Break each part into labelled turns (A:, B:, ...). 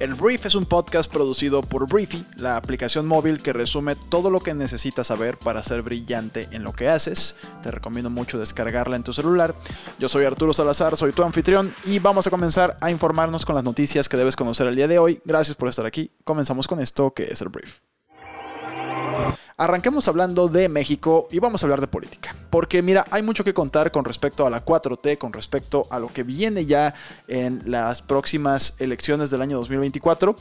A: El Brief es un podcast producido por Briefy, la aplicación móvil que resume todo lo que necesitas saber para ser brillante en lo que haces. Te recomiendo mucho descargarla en tu celular. Yo soy Arturo Salazar, soy tu anfitrión y vamos a comenzar a informarnos con las noticias que debes conocer el día de hoy. Gracias por estar aquí. Comenzamos con esto que es el Brief. Arranquemos hablando de México y vamos a hablar de política. Porque mira, hay mucho que contar con respecto a la 4T, con respecto a lo que viene ya en las próximas elecciones del año 2024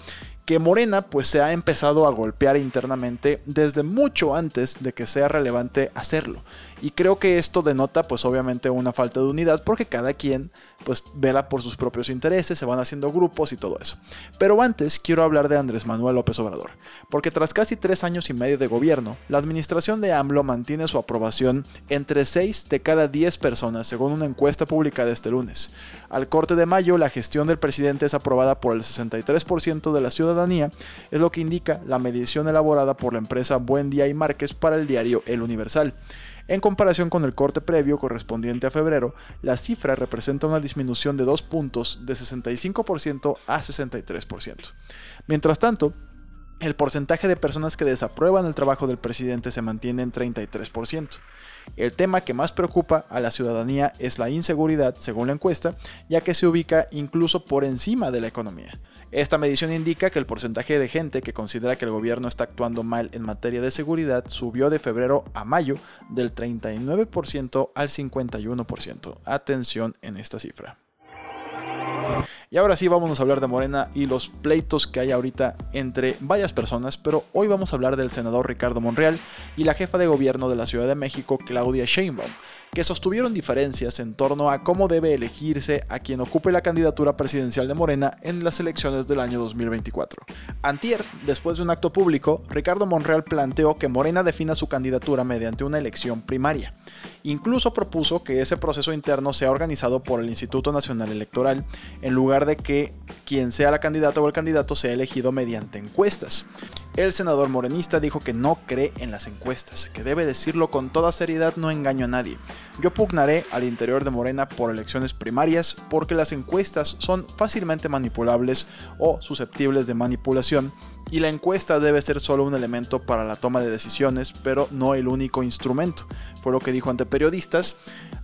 A: que Morena pues se ha empezado a golpear internamente desde mucho antes de que sea relevante hacerlo. Y creo que esto denota pues obviamente una falta de unidad porque cada quien pues vela por sus propios intereses, se van haciendo grupos y todo eso. Pero antes quiero hablar de Andrés Manuel López Obrador, porque tras casi tres años y medio de gobierno, la administración de AMLO mantiene su aprobación entre 6 de cada 10 personas según una encuesta publicada este lunes. Al corte de mayo, la gestión del presidente es aprobada por el 63% de la es lo que indica la medición elaborada por la empresa Buen Día y Márquez para el diario El Universal. En comparación con el corte previo correspondiente a febrero, la cifra representa una disminución de 2 puntos de 65% a 63%. Mientras tanto, el porcentaje de personas que desaprueban el trabajo del presidente se mantiene en 33%. El tema que más preocupa a la ciudadanía es la inseguridad, según la encuesta, ya que se ubica incluso por encima de la economía. Esta medición indica que el porcentaje de gente que considera que el gobierno está actuando mal en materia de seguridad subió de febrero a mayo del 39% al 51%. Atención en esta cifra. Y ahora sí vamos a hablar de Morena y los pleitos que hay ahorita entre varias personas, pero hoy vamos a hablar del senador Ricardo Monreal y la jefa de gobierno de la Ciudad de México, Claudia Sheinbaum, que sostuvieron diferencias en torno a cómo debe elegirse a quien ocupe la candidatura presidencial de Morena en las elecciones del año 2024. Antier, después de un acto público, Ricardo Monreal planteó que Morena defina su candidatura mediante una elección primaria. Incluso propuso que ese proceso interno sea organizado por el Instituto Nacional Electoral, en lugar de que quien sea la candidata o el candidato sea elegido mediante encuestas. El senador morenista dijo que no cree en las encuestas, que debe decirlo con toda seriedad, no engaño a nadie. Yo pugnaré al interior de Morena por elecciones primarias porque las encuestas son fácilmente manipulables o susceptibles de manipulación y la encuesta debe ser solo un elemento para la toma de decisiones, pero no el único instrumento. Fue lo que dijo ante periodistas.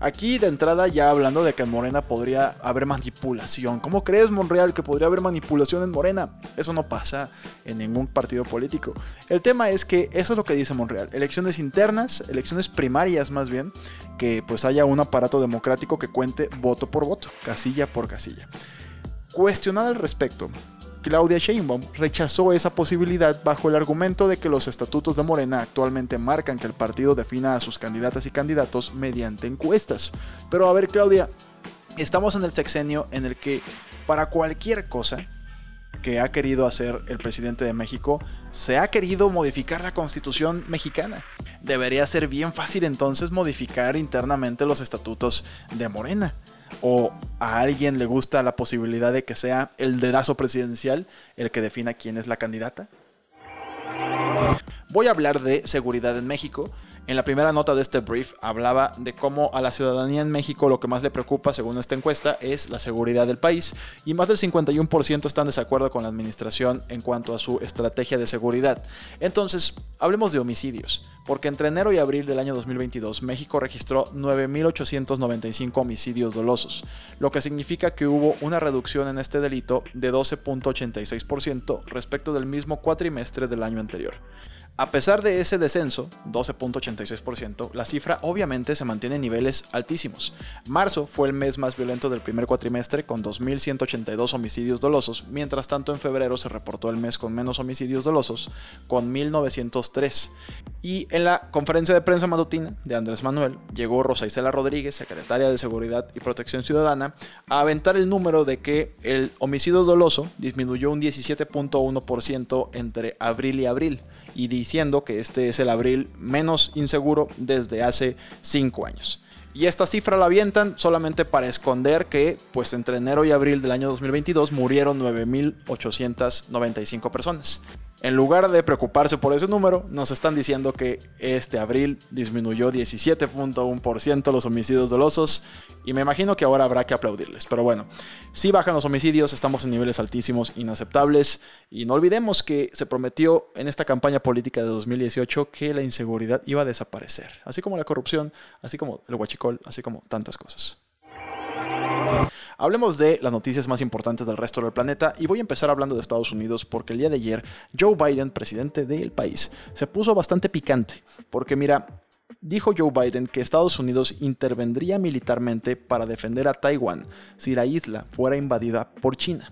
A: Aquí de entrada ya hablando de que en Morena podría haber manipulación. ¿Cómo crees, Monreal, que podría haber manipulación en Morena? Eso no pasa en ningún partido político. El tema es que eso es lo que dice Monreal. Elecciones internas, elecciones primarias más bien, que pues haya un aparato democrático que cuente voto por voto, casilla por casilla. Cuestionada al respecto, Claudia Sheinbaum rechazó esa posibilidad bajo el argumento de que los estatutos de Morena actualmente marcan que el partido defina a sus candidatas y candidatos mediante encuestas. Pero a ver Claudia, estamos en el sexenio en el que para cualquier cosa que ha querido hacer el presidente de México, se ha querido modificar la constitución mexicana. Debería ser bien fácil entonces modificar internamente los estatutos de Morena o a alguien le gusta la posibilidad de que sea el dedazo presidencial el que defina quién es la candidata? Voy a hablar de seguridad en México. En la primera nota de este brief hablaba de cómo a la ciudadanía en México lo que más le preocupa, según esta encuesta, es la seguridad del país y más del 51% están de desacuerdo con la administración en cuanto a su estrategia de seguridad. Entonces, hablemos de homicidios porque entre enero y abril del año 2022 México registró 9.895 homicidios dolosos, lo que significa que hubo una reducción en este delito de 12.86% respecto del mismo cuatrimestre del año anterior. A pesar de ese descenso, 12.86%, la cifra obviamente se mantiene en niveles altísimos. Marzo fue el mes más violento del primer cuatrimestre con 2.182 homicidios dolosos, mientras tanto en febrero se reportó el mes con menos homicidios dolosos, con 1.903. Y en la conferencia de prensa matutina de Andrés Manuel, llegó Rosa Isela Rodríguez, secretaria de Seguridad y Protección Ciudadana, a aventar el número de que el homicidio doloso disminuyó un 17.1% entre abril y abril y diciendo que este es el abril menos inseguro desde hace 5 años. Y esta cifra la avientan solamente para esconder que, pues entre enero y abril del año 2022 murieron 9.895 personas. En lugar de preocuparse por ese número, nos están diciendo que este abril disminuyó 17.1% los homicidios dolosos y me imagino que ahora habrá que aplaudirles. Pero bueno, si bajan los homicidios, estamos en niveles altísimos, inaceptables y no olvidemos que se prometió en esta campaña política de 2018 que la inseguridad iba a desaparecer, así como la corrupción, así como el huachicol, así como tantas cosas. Hablemos de las noticias más importantes del resto del planeta y voy a empezar hablando de Estados Unidos porque el día de ayer Joe Biden, presidente del país, se puso bastante picante porque mira, dijo Joe Biden que Estados Unidos intervendría militarmente para defender a Taiwán si la isla fuera invadida por China.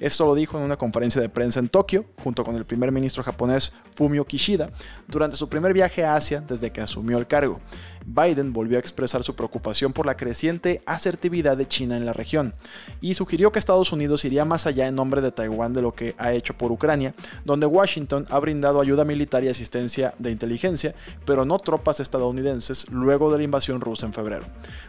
A: Esto lo dijo en una conferencia de prensa en Tokio, junto con el primer ministro japonés Fumio Kishida, durante su primer viaje a Asia desde que asumió el cargo. Biden volvió a expresar su preocupación por la creciente asertividad de China en la región y sugirió que Estados Unidos iría más allá en nombre de Taiwán de lo que ha hecho por Ucrania, donde Washington ha brindado ayuda militar y asistencia de inteligencia, pero no tropas estadounidenses luego de la invasión rusa en febrero.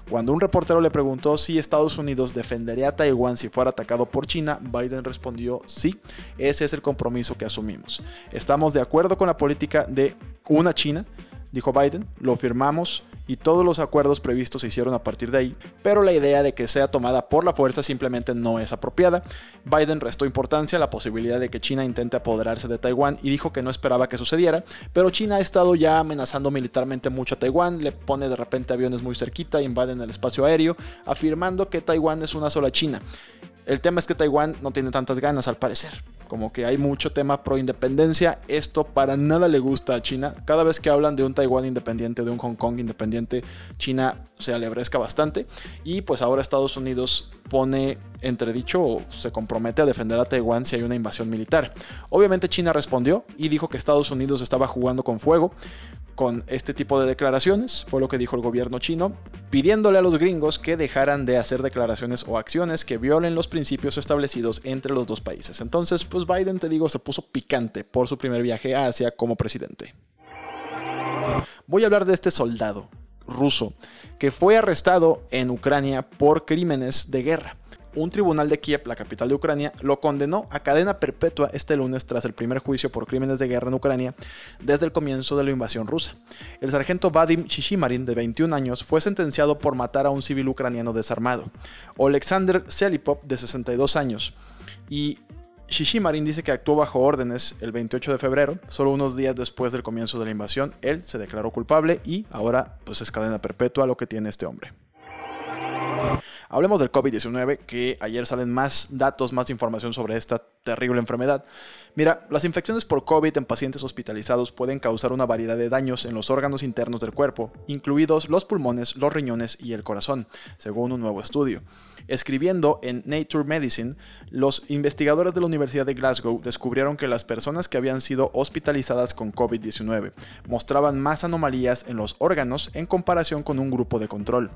A: Cuando un reportero le preguntó si Estados Unidos defendería a Taiwán si fuera atacado por China, Biden respondió sí, ese es el compromiso que asumimos. Estamos de acuerdo con la política de una China, dijo Biden, lo firmamos y todos los acuerdos previstos se hicieron a partir de ahí, pero la idea de que sea tomada por la fuerza simplemente no es apropiada. Biden restó importancia a la posibilidad de que China intente apoderarse de Taiwán y dijo que no esperaba que sucediera, pero China ha estado ya amenazando militarmente mucho a Taiwán, le pone de repente aviones muy cerquita, invaden el espacio aéreo, afirmando que Taiwán es una sola China. El tema es que Taiwán no tiene tantas ganas al parecer como que hay mucho tema pro independencia. Esto para nada le gusta a China. Cada vez que hablan de un Taiwán independiente, de un Hong Kong independiente, China se alebresca bastante. Y pues ahora Estados Unidos pone entredicho se compromete a defender a Taiwán si hay una invasión militar. Obviamente China respondió y dijo que Estados Unidos estaba jugando con fuego con este tipo de declaraciones, fue lo que dijo el gobierno chino, pidiéndole a los gringos que dejaran de hacer declaraciones o acciones que violen los principios establecidos entre los dos países. Entonces, pues Biden, te digo, se puso picante por su primer viaje a Asia como presidente. Voy a hablar de este soldado ruso que fue arrestado en Ucrania por crímenes de guerra un tribunal de Kiev, la capital de Ucrania, lo condenó a cadena perpetua este lunes tras el primer juicio por crímenes de guerra en Ucrania desde el comienzo de la invasión rusa. El sargento Vadim Shishimarin, de 21 años, fue sentenciado por matar a un civil ucraniano desarmado. Alexander Selipov, de 62 años, y Shishimarin dice que actuó bajo órdenes el 28 de febrero, solo unos días después del comienzo de la invasión. Él se declaró culpable y ahora pues es cadena perpetua lo que tiene este hombre. Hablemos del COVID-19, que ayer salen más datos, más información sobre esta terrible enfermedad. Mira, las infecciones por COVID en pacientes hospitalizados pueden causar una variedad de daños en los órganos internos del cuerpo, incluidos los pulmones, los riñones y el corazón, según un nuevo estudio. Escribiendo en Nature Medicine, los investigadores de la Universidad de Glasgow descubrieron que las personas que habían sido hospitalizadas con COVID-19 mostraban más anomalías en los órganos en comparación con un grupo de control.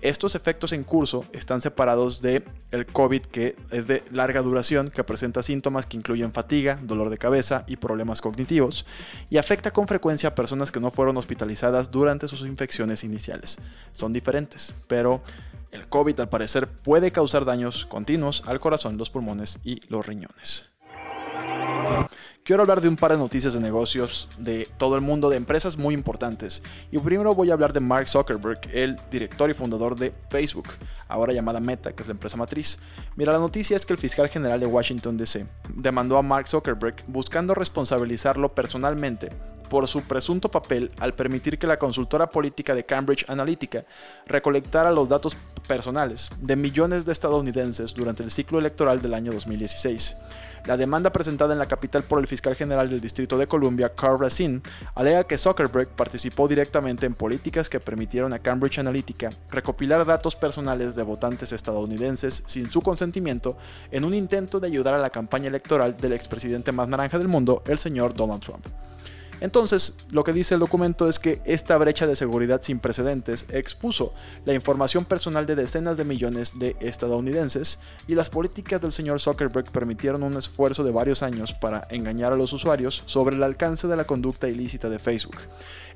A: Estos efectos en curso están separados de el COVID que es de larga duración, que presenta síntomas que incluyen fatiga, dolor de cabeza y problemas cognitivos, y afecta con frecuencia a personas que no fueron hospitalizadas durante sus infecciones iniciales. Son diferentes, pero el COVID al parecer puede causar daños continuos al corazón, los pulmones y los riñones. Quiero hablar de un par de noticias de negocios de todo el mundo, de empresas muy importantes. Y primero voy a hablar de Mark Zuckerberg, el director y fundador de Facebook, ahora llamada Meta, que es la empresa matriz. Mira, la noticia es que el fiscal general de Washington DC demandó a Mark Zuckerberg buscando responsabilizarlo personalmente por su presunto papel al permitir que la consultora política de Cambridge Analytica recolectara los datos personales de millones de estadounidenses durante el ciclo electoral del año 2016. La demanda presentada en la capital por el fiscal general del Distrito de Columbia, Carl Racine, alega que Zuckerberg participó directamente en políticas que permitieron a Cambridge Analytica recopilar datos personales de votantes estadounidenses sin su consentimiento en un intento de ayudar a la campaña electoral del expresidente más naranja del mundo, el señor Donald Trump. Entonces, lo que dice el documento es que esta brecha de seguridad sin precedentes expuso la información personal de decenas de millones de estadounidenses y las políticas del señor Zuckerberg permitieron un esfuerzo de varios años para engañar a los usuarios sobre el alcance de la conducta ilícita de Facebook.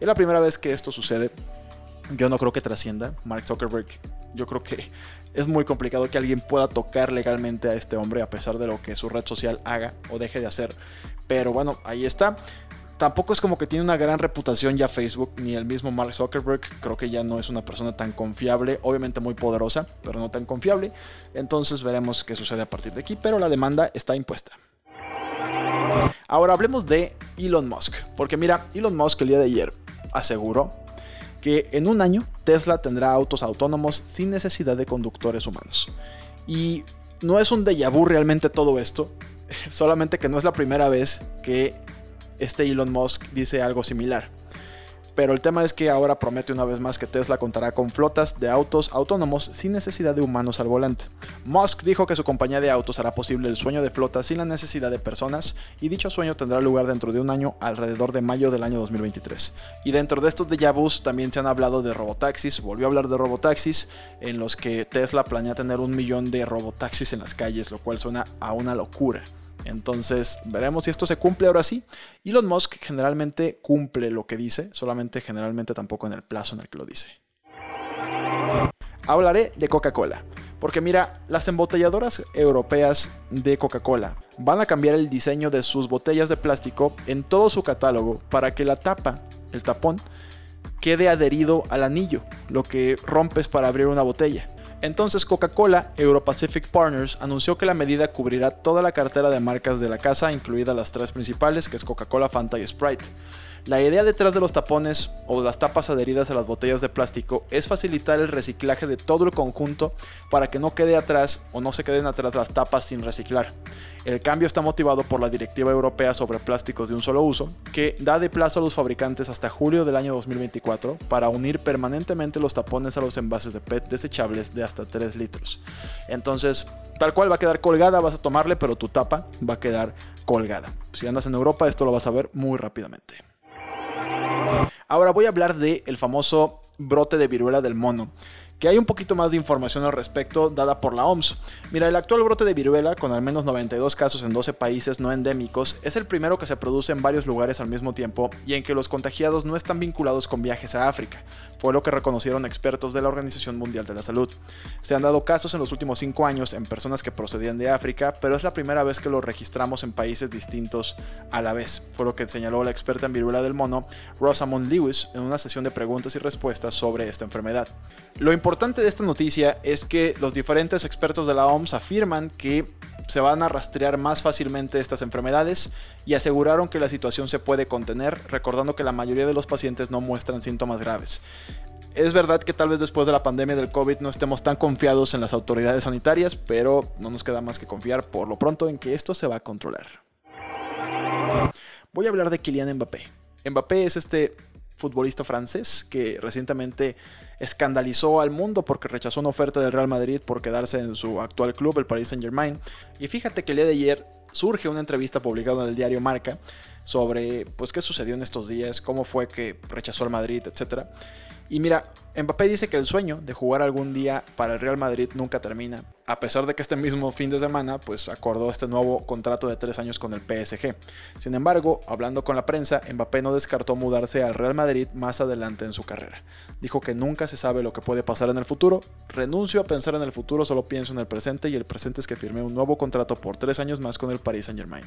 A: Es la primera vez que esto sucede. Yo no creo que trascienda. Mark Zuckerberg, yo creo que es muy complicado que alguien pueda tocar legalmente a este hombre a pesar de lo que su red social haga o deje de hacer. Pero bueno, ahí está. Tampoco es como que tiene una gran reputación ya Facebook, ni el mismo Mark Zuckerberg. Creo que ya no es una persona tan confiable, obviamente muy poderosa, pero no tan confiable. Entonces veremos qué sucede a partir de aquí, pero la demanda está impuesta. Ahora hablemos de Elon Musk, porque mira, Elon Musk el día de ayer aseguró que en un año Tesla tendrá autos autónomos sin necesidad de conductores humanos. Y no es un déjà vu realmente todo esto, solamente que no es la primera vez que este Elon Musk dice algo similar. Pero el tema es que ahora promete una vez más que Tesla contará con flotas de autos autónomos sin necesidad de humanos al volante. Musk dijo que su compañía de autos hará posible el sueño de flota sin la necesidad de personas y dicho sueño tendrá lugar dentro de un año alrededor de mayo del año 2023. Y dentro de estos déjà vus también se han hablado de robotaxis, volvió a hablar de robotaxis en los que Tesla planea tener un millón de robotaxis en las calles, lo cual suena a una locura. Entonces veremos si esto se cumple ahora sí. Elon Musk generalmente cumple lo que dice, solamente generalmente tampoco en el plazo en el que lo dice. Hablaré de Coca-Cola. Porque mira, las embotelladoras europeas de Coca-Cola van a cambiar el diseño de sus botellas de plástico en todo su catálogo para que la tapa, el tapón, quede adherido al anillo, lo que rompes para abrir una botella. Entonces Coca-Cola Europacific Partners anunció que la medida cubrirá toda la cartera de marcas de la casa, incluidas las tres principales, que es Coca-Cola, Fanta y Sprite. La idea detrás de los tapones o las tapas adheridas a las botellas de plástico es facilitar el reciclaje de todo el conjunto para que no quede atrás o no se queden atrás las tapas sin reciclar. El cambio está motivado por la Directiva Europea sobre Plásticos de un solo uso, que da de plazo a los fabricantes hasta julio del año 2024 para unir permanentemente los tapones a los envases de PET desechables de hasta 3 litros. Entonces, tal cual va a quedar colgada, vas a tomarle, pero tu tapa va a quedar colgada. Si andas en Europa, esto lo vas a ver muy rápidamente. Ahora voy a hablar del el famoso brote de viruela del mono que hay un poquito más de información al respecto dada por la OMS. Mira, el actual brote de viruela, con al menos 92 casos en 12 países no endémicos, es el primero que se produce en varios lugares al mismo tiempo y en que los contagiados no están vinculados con viajes a África. Fue lo que reconocieron expertos de la Organización Mundial de la Salud. Se han dado casos en los últimos 5 años en personas que procedían de África, pero es la primera vez que lo registramos en países distintos a la vez. Fue lo que señaló la experta en viruela del mono, Rosamond Lewis, en una sesión de preguntas y respuestas sobre esta enfermedad. Lo importante de esta noticia es que los diferentes expertos de la OMS afirman que se van a rastrear más fácilmente estas enfermedades y aseguraron que la situación se puede contener, recordando que la mayoría de los pacientes no muestran síntomas graves. Es verdad que tal vez después de la pandemia del COVID no estemos tan confiados en las autoridades sanitarias, pero no nos queda más que confiar por lo pronto en que esto se va a controlar. Voy a hablar de Kylian Mbappé. Mbappé es este futbolista francés que recientemente escandalizó al mundo porque rechazó una oferta del Real Madrid por quedarse en su actual club, el Paris Saint Germain. Y fíjate que el día de ayer surge una entrevista publicada en el diario Marca sobre pues qué sucedió en estos días, cómo fue que rechazó al Madrid, etc. Y mira, Mbappé dice que el sueño de jugar algún día para el Real Madrid nunca termina, a pesar de que este mismo fin de semana pues acordó este nuevo contrato de tres años con el PSG. Sin embargo, hablando con la prensa, Mbappé no descartó mudarse al Real Madrid más adelante en su carrera. Dijo que nunca se sabe lo que puede pasar en el futuro, renuncio a pensar en el futuro, solo pienso en el presente y el presente es que firmé un nuevo contrato por tres años más con el Paris Saint Germain.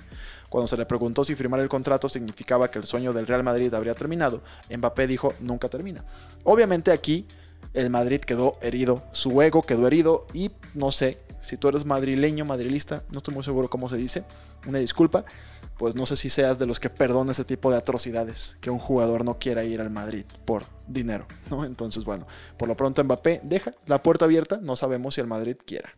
A: Cuando se le preguntó si firmar el contrato significaba que el sueño del Real Madrid habría terminado, Mbappé dijo nunca termina. Obviamente aquí el Madrid quedó herido, su ego quedó herido y no sé si tú eres madrileño, madrilista, no estoy muy seguro cómo se dice, una disculpa, pues no sé si seas de los que perdona ese tipo de atrocidades, que un jugador no quiera ir al Madrid por dinero, ¿no? Entonces, bueno, por lo pronto Mbappé deja la puerta abierta, no sabemos si el Madrid quiera.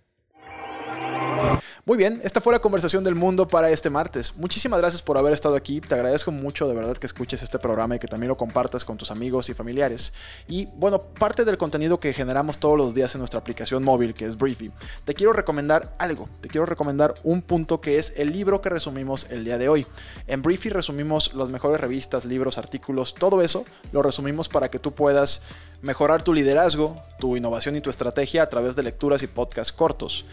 A: Muy bien, esta fue la conversación del mundo para este martes. Muchísimas gracias por haber estado aquí. Te agradezco mucho de verdad que escuches este programa y que también lo compartas con tus amigos y familiares. Y bueno, parte del contenido que generamos todos los días en nuestra aplicación móvil, que es Briefy, te quiero recomendar algo. Te quiero recomendar un punto que es el libro que resumimos el día de hoy. En Briefy resumimos las mejores revistas, libros, artículos, todo eso lo resumimos para que tú puedas mejorar tu liderazgo, tu innovación y tu estrategia a través de lecturas y podcasts cortos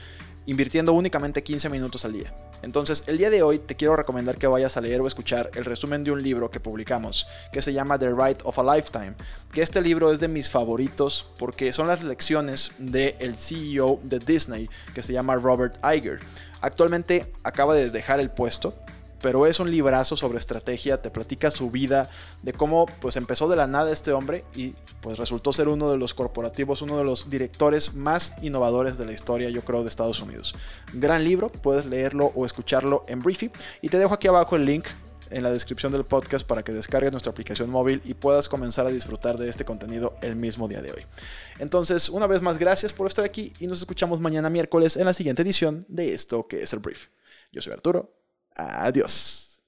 A: invirtiendo únicamente 15 minutos al día. Entonces, el día de hoy te quiero recomendar que vayas a leer o escuchar el resumen de un libro que publicamos, que se llama The Right of a Lifetime, que este libro es de mis favoritos porque son las lecciones del CEO de Disney, que se llama Robert Iger. Actualmente acaba de dejar el puesto, pero es un librazo sobre estrategia, te platica su vida, de cómo pues empezó de la nada este hombre y pues resultó ser uno de los corporativos, uno de los directores más innovadores de la historia, yo creo, de Estados Unidos. Gran libro, puedes leerlo o escucharlo en Briefy y te dejo aquí abajo el link en la descripción del podcast para que descargues nuestra aplicación móvil y puedas comenzar a disfrutar de este contenido el mismo día de hoy. Entonces, una vez más, gracias por estar aquí y nos escuchamos mañana miércoles en la siguiente edición de esto que es el Brief. Yo soy Arturo Adiós.